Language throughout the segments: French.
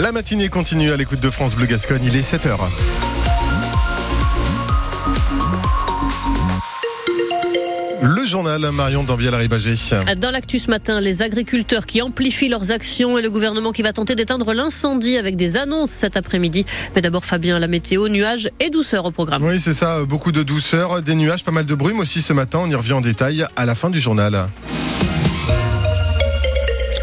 La matinée continue à l'écoute de France Bleu Gascogne, il est 7h. Le journal Marion Dambiel-Ribagé. Dans l'actu ce matin, les agriculteurs qui amplifient leurs actions et le gouvernement qui va tenter d'éteindre l'incendie avec des annonces cet après-midi. Mais d'abord Fabien, la météo, nuages et douceur au programme. Oui, c'est ça, beaucoup de douceur, des nuages, pas mal de brume aussi ce matin. On y revient en détail à la fin du journal.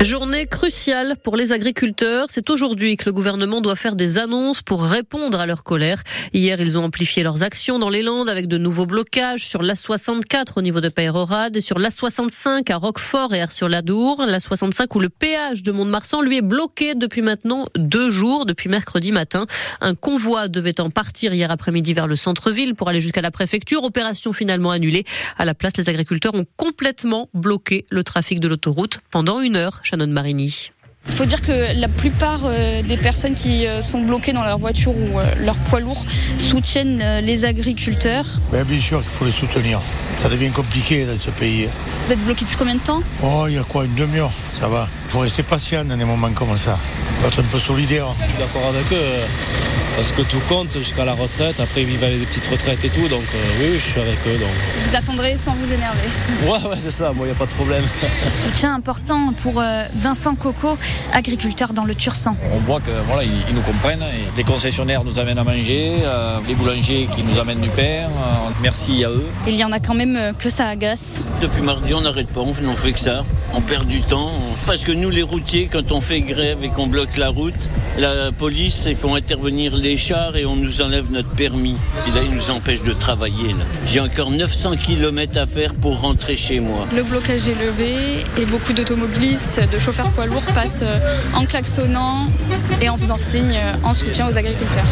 Journée cruciale pour les agriculteurs. C'est aujourd'hui que le gouvernement doit faire des annonces pour répondre à leur colère. Hier, ils ont amplifié leurs actions dans les Landes avec de nouveaux blocages sur l'A64 au niveau de Peyrorade et sur l'A65 à Roquefort et sur ladour L'A65 où le péage de Mont-de-Marsan lui est bloqué depuis maintenant deux jours, depuis mercredi matin. Un convoi devait en partir hier après-midi vers le centre-ville pour aller jusqu'à la préfecture. Opération finalement annulée. À la place, les agriculteurs ont complètement bloqué le trafic de l'autoroute pendant une heure. Shannon Marini. Il faut dire que la plupart euh, des personnes qui euh, sont bloquées dans leur voiture ou euh, leur poids lourd soutiennent les agriculteurs. Ben, bien sûr qu'il faut les soutenir. Ça devient compliqué dans ce pays. Vous êtes bloqué depuis combien de temps? Oh, il y a quoi, une demi-heure? Ça va. Il faut rester patient dans des moments comme ça. Il faut être un peu solidaire. Je suis d'accord avec eux. Parce que tout compte jusqu'à la retraite. Après, ils vivent des petites retraites et tout. Donc, oui, je suis avec eux. Donc. Vous attendrez sans vous énerver. Ouais, ouais, c'est ça. Moi, il n'y a pas de problème. Soutien important pour Vincent Coco, agriculteur dans le Tursan. On voit que voilà, ils, nous comprennent. Les concessionnaires nous amènent à manger, les boulangers qui nous amènent du pain. merci à eux. Il y en a quand même que ça agace. Depuis mardi, on n'arrête pas. On ne fait que ça. On perd du temps. Parce que nous, les routiers, quand on fait grève et qu'on bloque la route, la police, ils font intervenir les chars et on nous enlève notre permis. Et là, ils nous empêchent de travailler. J'ai encore 900 km à faire pour rentrer chez moi. Le blocage est levé et beaucoup d'automobilistes, de chauffeurs poids lourds passent en klaxonnant et en faisant signe en soutien aux agriculteurs.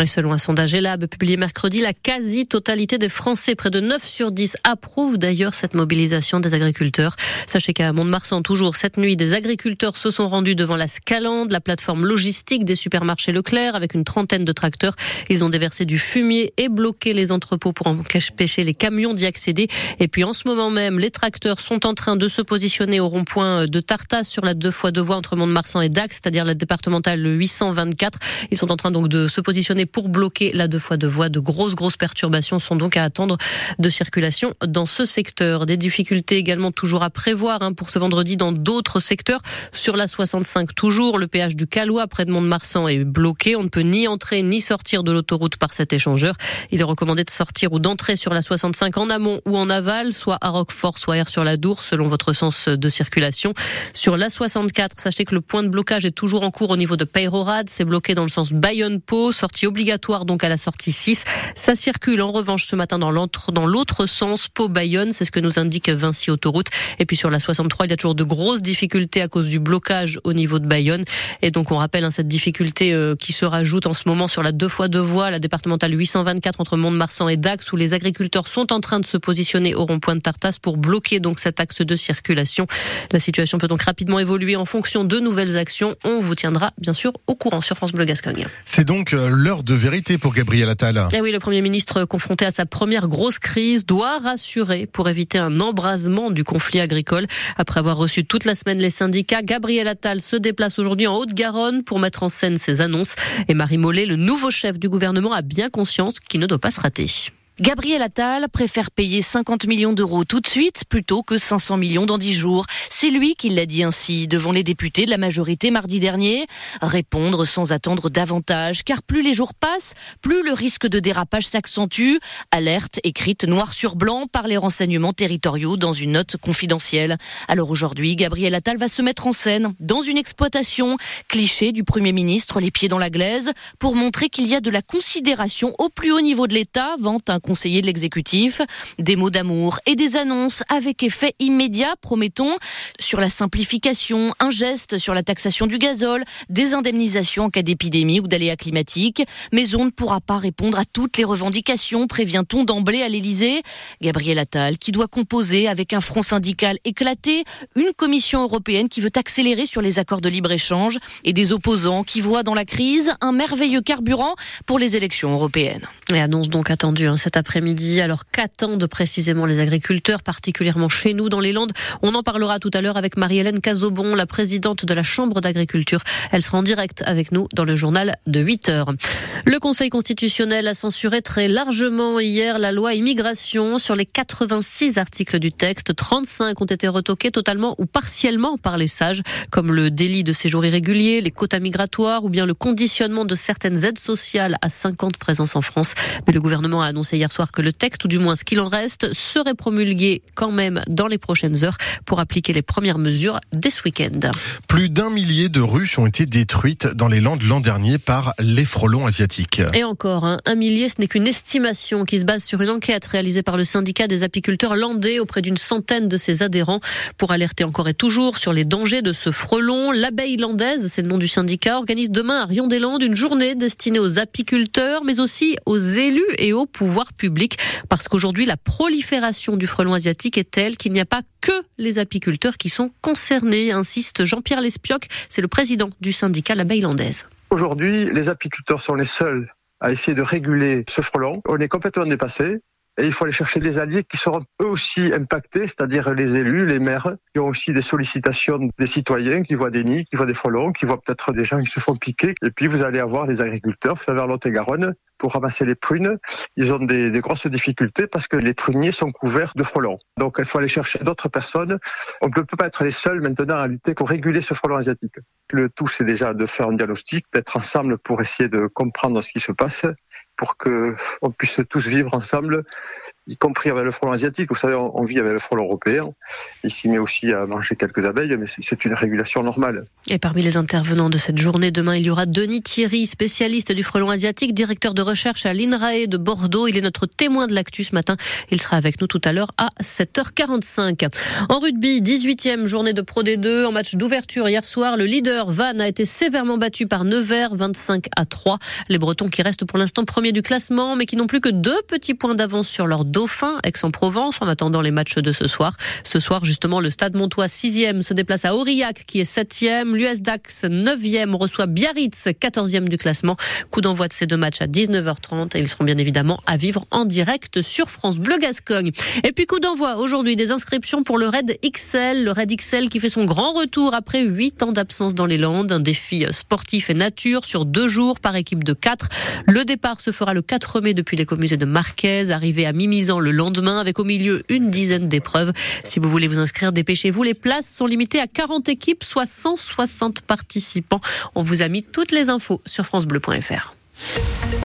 Et selon un sondage ELAB publié mercredi, la quasi-totalité des Français, près de 9 sur 10, approuvent d'ailleurs cette mobilisation des agriculteurs. Sachez qu'à Mont-de-Marsan, toujours cette nuit, des agriculteurs se sont rendus devant la Scalande, la plateforme logistique des supermarchés Leclerc, avec une trentaine de tracteurs. Ils ont déversé du fumier et bloqué les entrepôts pour empêcher les camions d'y accéder. Et puis en ce moment même, les tracteurs sont en train de se positionner au rond-point de Tartas sur la deux fois deux voies entre Mont-de-Marsan et Dax, c'est-à-dire la départementale 824. Ils sont en train donc de se positionner pour bloquer la deux fois deux voies. De grosses, grosses perturbations sont donc à attendre de circulation dans ce secteur. Des difficultés également toujours à prévoir hein, pour ce vendredi dans d'autres secteurs. Sur la 65 toujours, le péage du Calois près de Mont-de-Marsan est bloqué. On ne peut ni entrer ni sortir de l'autoroute par cet échangeur. Il est recommandé de sortir ou d'entrer sur la 65 en amont ou en aval, soit à Roquefort, soit air sur la Dour, selon votre sens de circulation. Sur la 64, sachez que le point de blocage est toujours en cours au niveau de Peyrorade. C'est bloqué dans le sens Bayonne-Pau, sortie obligatoire donc à la sortie 6. Ça circule en revanche ce matin dans l'autre sens, Pau-Bayonne, c'est ce que nous indique Vinci Autoroute. Et puis sur la 63, il y a toujours de grosses difficultés à cause du blocage au niveau de Bayonne. Et donc on rappelle hein, cette difficulté euh, qui se rajoute en ce moment sur la deux fois deux voies, la départementale 824 entre Mont-de-Marsan et Dax, où les agriculteurs sont en train de se positionner au rond-point de Tartas pour bloquer donc cet axe de circulation. La situation peut donc rapidement évoluer en fonction de nouvelles actions. On vous tiendra bien sûr au courant sur France Bleu Gascogne. C'est donc euh, de vérité pour Gabriel Attal. Eh oui, le Premier ministre confronté à sa première grosse crise doit rassurer pour éviter un embrasement du conflit agricole. Après avoir reçu toute la semaine les syndicats, Gabriel Attal se déplace aujourd'hui en Haute-Garonne pour mettre en scène ses annonces. Et Marie Mollet, le nouveau chef du gouvernement, a bien conscience qu'il ne doit pas se rater. Gabriel Attal préfère payer 50 millions d'euros tout de suite plutôt que 500 millions dans 10 jours. C'est lui qui l'a dit ainsi devant les députés de la majorité mardi dernier. Répondre sans attendre davantage, car plus les jours passent, plus le risque de dérapage s'accentue. Alerte écrite noir sur blanc par les renseignements territoriaux dans une note confidentielle. Alors aujourd'hui, Gabriel Attal va se mettre en scène dans une exploitation, cliché du Premier ministre, les pieds dans la glaise, pour montrer qu'il y a de la considération au plus haut niveau de l'État, vante un conseiller de l'exécutif. Des mots d'amour et des annonces avec effet immédiat, promettons, sur la simplification, un geste sur la taxation du gazole, des indemnisations en cas d'épidémie ou d'aléas climatiques. Mais on ne pourra pas répondre à toutes les revendications, prévient-on d'emblée à l'Élysée. Gabriel Attal, qui doit composer avec un front syndical éclaté, une commission européenne qui veut accélérer sur les accords de libre-échange et des opposants qui voient dans la crise un merveilleux carburant pour les élections européennes. Et annonce donc attendue hein, cette cet après-midi. Alors qu'attendent précisément les agriculteurs, particulièrement chez nous dans les Landes? On en parlera tout à l'heure avec Marie-Hélène Cazobon, la présidente de la Chambre d'agriculture. Elle sera en direct avec nous dans le journal de 8 heures. Le Conseil constitutionnel a censuré très largement hier la loi immigration. Sur les 86 articles du texte, 35 ont été retoqués totalement ou partiellement par les sages, comme le délit de séjour irrégulier, les quotas migratoires ou bien le conditionnement de certaines aides sociales à 50 présences en France. Mais le gouvernement a annoncé hier soir que le texte, ou du moins ce qu'il en reste, serait promulgué quand même dans les prochaines heures pour appliquer les premières mesures dès ce week-end. Plus d'un millier de ruches ont été détruites dans les Landes l'an dernier par les frelons asiatiques. Et encore, hein, un millier, ce n'est qu'une estimation qui se base sur une enquête réalisée par le syndicat des apiculteurs landais auprès d'une centaine de ses adhérents pour alerter encore et toujours sur les dangers de ce frelon. L'abeille landaise, c'est le nom du syndicat, organise demain à Rion-des-Landes une journée destinée aux apiculteurs, mais aussi aux élus et aux pouvoirs publics. Parce qu'aujourd'hui, la prolifération du frelon asiatique est telle qu'il n'y a pas que les apiculteurs qui sont concernés, insiste Jean-Pierre Lespioc, c'est le président du syndicat L'abeille landaise. Aujourd'hui, les apiculteurs sont les seuls à essayer de réguler ce frelon. On est complètement dépassé. Et il faut aller chercher des alliés qui seront eux aussi impactés, c'est-à-dire les élus, les maires, qui ont aussi des sollicitations des citoyens, qui voient des nids, qui voient des frelons, qui voient peut-être des gens qui se font piquer. Et puis vous allez avoir les agriculteurs, vous savez, à Lot-et-Garonne, pour ramasser les prunes, ils ont des, grosses difficultés parce que les pruniers sont couverts de frelons. Donc il faut aller chercher d'autres personnes. On ne peut pas être les seuls maintenant à lutter pour réguler ce frelon asiatique. Le tout, c'est déjà de faire un diagnostic, d'être ensemble pour essayer de comprendre ce qui se passe, pour que on puisse tous vivre ensemble, y compris avec le frelon asiatique. Vous savez, on, vit avec le frelon européen. Il s'y met aussi à manger quelques abeilles, mais c'est une régulation normale. Et parmi les intervenants de cette journée, demain, il y aura Denis Thierry, spécialiste du frelon asiatique, directeur de recherche à l'INRAE de Bordeaux. Il est notre témoin de l'actu ce matin. Il sera avec nous tout à l'heure à 7h45. En rugby, 18e journée de Pro D2. En match d'ouverture hier soir, le leader Van a été sévèrement battu par Nevers, 25 à 3. Les Bretons qui restent pour l'instant premiers du classement, mais qui n'ont plus que deux petits points d'avance sur leur dauphin, Aix-en-Provence, en attendant les matchs de ce soir. Ce soir, justement, le Stade Montois, 6e, se déplace à Aurillac, qui est 7e. L'US Dax, 9e, reçoit Biarritz, 14e du classement. Coup d'envoi de ces deux matchs à 19h30 et ils seront bien évidemment à vivre en direct sur France Bleu Gascogne. Et puis coup d'envoi aujourd'hui des inscriptions pour le Raid XL, le Raid XL qui fait son grand retour après 8 ans d'absence dans les Landes, un défi sportif et nature sur deux jours par équipe de 4. Le départ se fera le 4 mai depuis l'écomusée de Marquez, arrivé à Le lendemain avec au milieu une dizaine d'épreuves. Si vous voulez vous inscrire, dépêchez-vous. Les places sont limitées à 40 équipes, soit 160 participants. On vous a mis toutes les infos sur francebleu.fr.